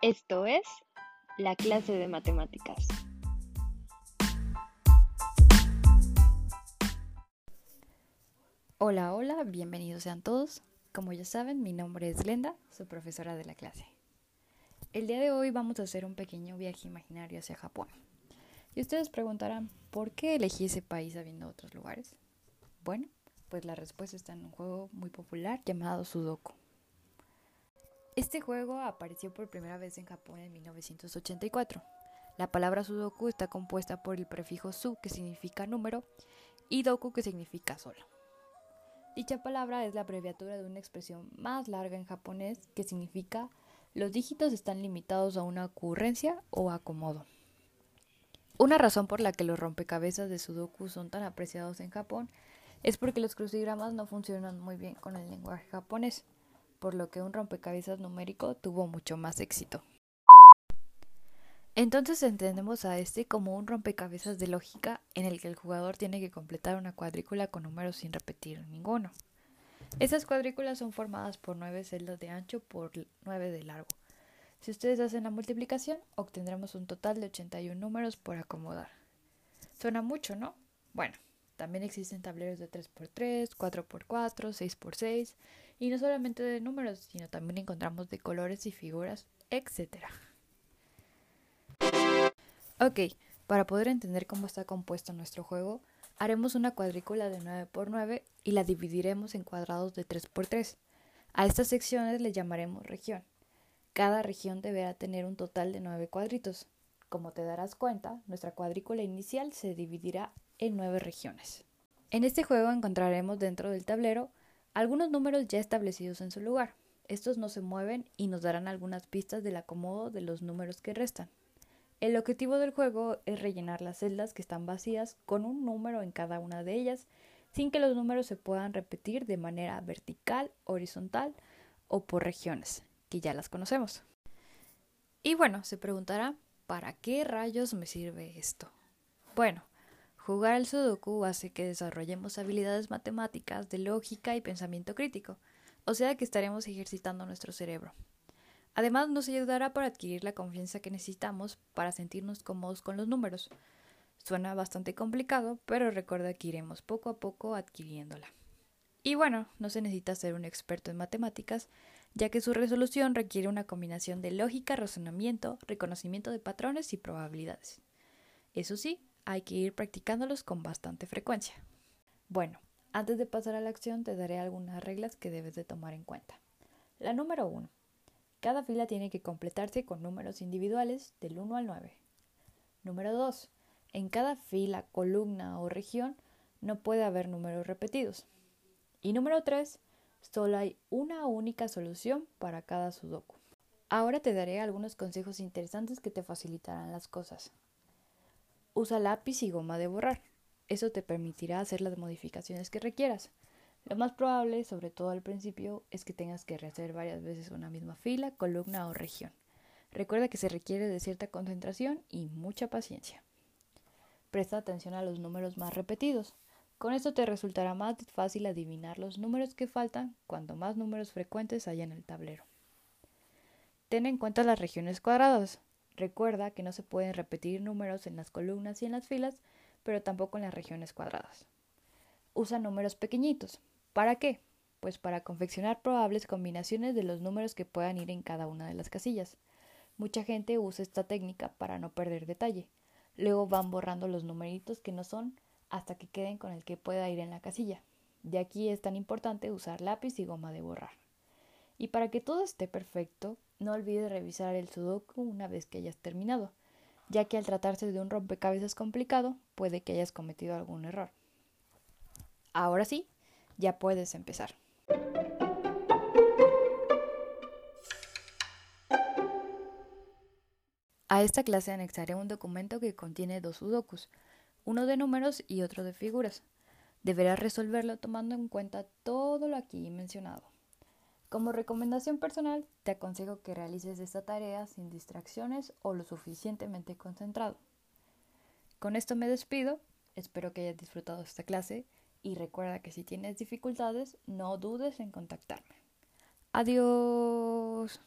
Esto es la clase de matemáticas. Hola, hola, bienvenidos sean todos. Como ya saben, mi nombre es Glenda, su profesora de la clase. El día de hoy vamos a hacer un pequeño viaje imaginario hacia Japón. Y ustedes preguntarán, ¿por qué elegí ese país habiendo otros lugares? Bueno, pues la respuesta está en un juego muy popular llamado Sudoku. Este juego apareció por primera vez en Japón en 1984. La palabra Sudoku está compuesta por el prefijo su, que significa número, y doku, que significa solo. Dicha palabra es la abreviatura de una expresión más larga en japonés que significa los dígitos están limitados a una ocurrencia o acomodo. Una razón por la que los rompecabezas de Sudoku son tan apreciados en Japón es porque los crucigramas no funcionan muy bien con el lenguaje japonés, por lo que un rompecabezas numérico tuvo mucho más éxito. Entonces entendemos a este como un rompecabezas de lógica en el que el jugador tiene que completar una cuadrícula con números sin repetir ninguno. Estas cuadrículas son formadas por nueve celdas de ancho por 9 de largo. Si ustedes hacen la multiplicación, obtendremos un total de 81 números por acomodar. Suena mucho, ¿no? Bueno, también existen tableros de 3x3, 4x4, 6x6 y no solamente de números, sino también encontramos de colores y figuras, etc. Ok, para poder entender cómo está compuesto nuestro juego, haremos una cuadrícula de 9x9 y la dividiremos en cuadrados de 3x3. A estas secciones le llamaremos región. Cada región deberá tener un total de 9 cuadritos. Como te darás cuenta, nuestra cuadrícula inicial se dividirá en 9 regiones. En este juego encontraremos dentro del tablero algunos números ya establecidos en su lugar. Estos no se mueven y nos darán algunas pistas del acomodo de los números que restan. El objetivo del juego es rellenar las celdas que están vacías con un número en cada una de ellas, sin que los números se puedan repetir de manera vertical, horizontal o por regiones, que ya las conocemos. Y bueno, se preguntará, ¿para qué rayos me sirve esto? Bueno, jugar al Sudoku hace que desarrollemos habilidades matemáticas de lógica y pensamiento crítico, o sea que estaremos ejercitando nuestro cerebro. Además, nos ayudará para adquirir la confianza que necesitamos para sentirnos cómodos con los números. Suena bastante complicado, pero recuerda que iremos poco a poco adquiriéndola. Y bueno, no se necesita ser un experto en matemáticas, ya que su resolución requiere una combinación de lógica, razonamiento, reconocimiento de patrones y probabilidades. Eso sí, hay que ir practicándolos con bastante frecuencia. Bueno, antes de pasar a la acción te daré algunas reglas que debes de tomar en cuenta. La número 1. Cada fila tiene que completarse con números individuales del 1 al 9. Número 2. En cada fila, columna o región no puede haber números repetidos. Y número 3. Solo hay una única solución para cada sudoku. Ahora te daré algunos consejos interesantes que te facilitarán las cosas. Usa lápiz y goma de borrar. Eso te permitirá hacer las modificaciones que requieras. Lo más probable, sobre todo al principio, es que tengas que rehacer varias veces una misma fila, columna o región. Recuerda que se requiere de cierta concentración y mucha paciencia. Presta atención a los números más repetidos. Con esto te resultará más fácil adivinar los números que faltan cuanto más números frecuentes haya en el tablero. Ten en cuenta las regiones cuadradas. Recuerda que no se pueden repetir números en las columnas y en las filas, pero tampoco en las regiones cuadradas. Usa números pequeñitos. ¿Para qué? Pues para confeccionar probables combinaciones de los números que puedan ir en cada una de las casillas. Mucha gente usa esta técnica para no perder detalle. Luego van borrando los numeritos que no son hasta que queden con el que pueda ir en la casilla. De aquí es tan importante usar lápiz y goma de borrar. Y para que todo esté perfecto, no olvides revisar el sudoku una vez que hayas terminado, ya que al tratarse de un rompecabezas complicado, puede que hayas cometido algún error. Ahora sí, ya puedes empezar. A esta clase anexaré un documento que contiene dos sudokus, uno de números y otro de figuras. Deberás resolverlo tomando en cuenta todo lo aquí mencionado. Como recomendación personal, te aconsejo que realices esta tarea sin distracciones o lo suficientemente concentrado. Con esto me despido, espero que hayas disfrutado esta clase y recuerda que si tienes dificultades, no dudes en contactarme. Adiós.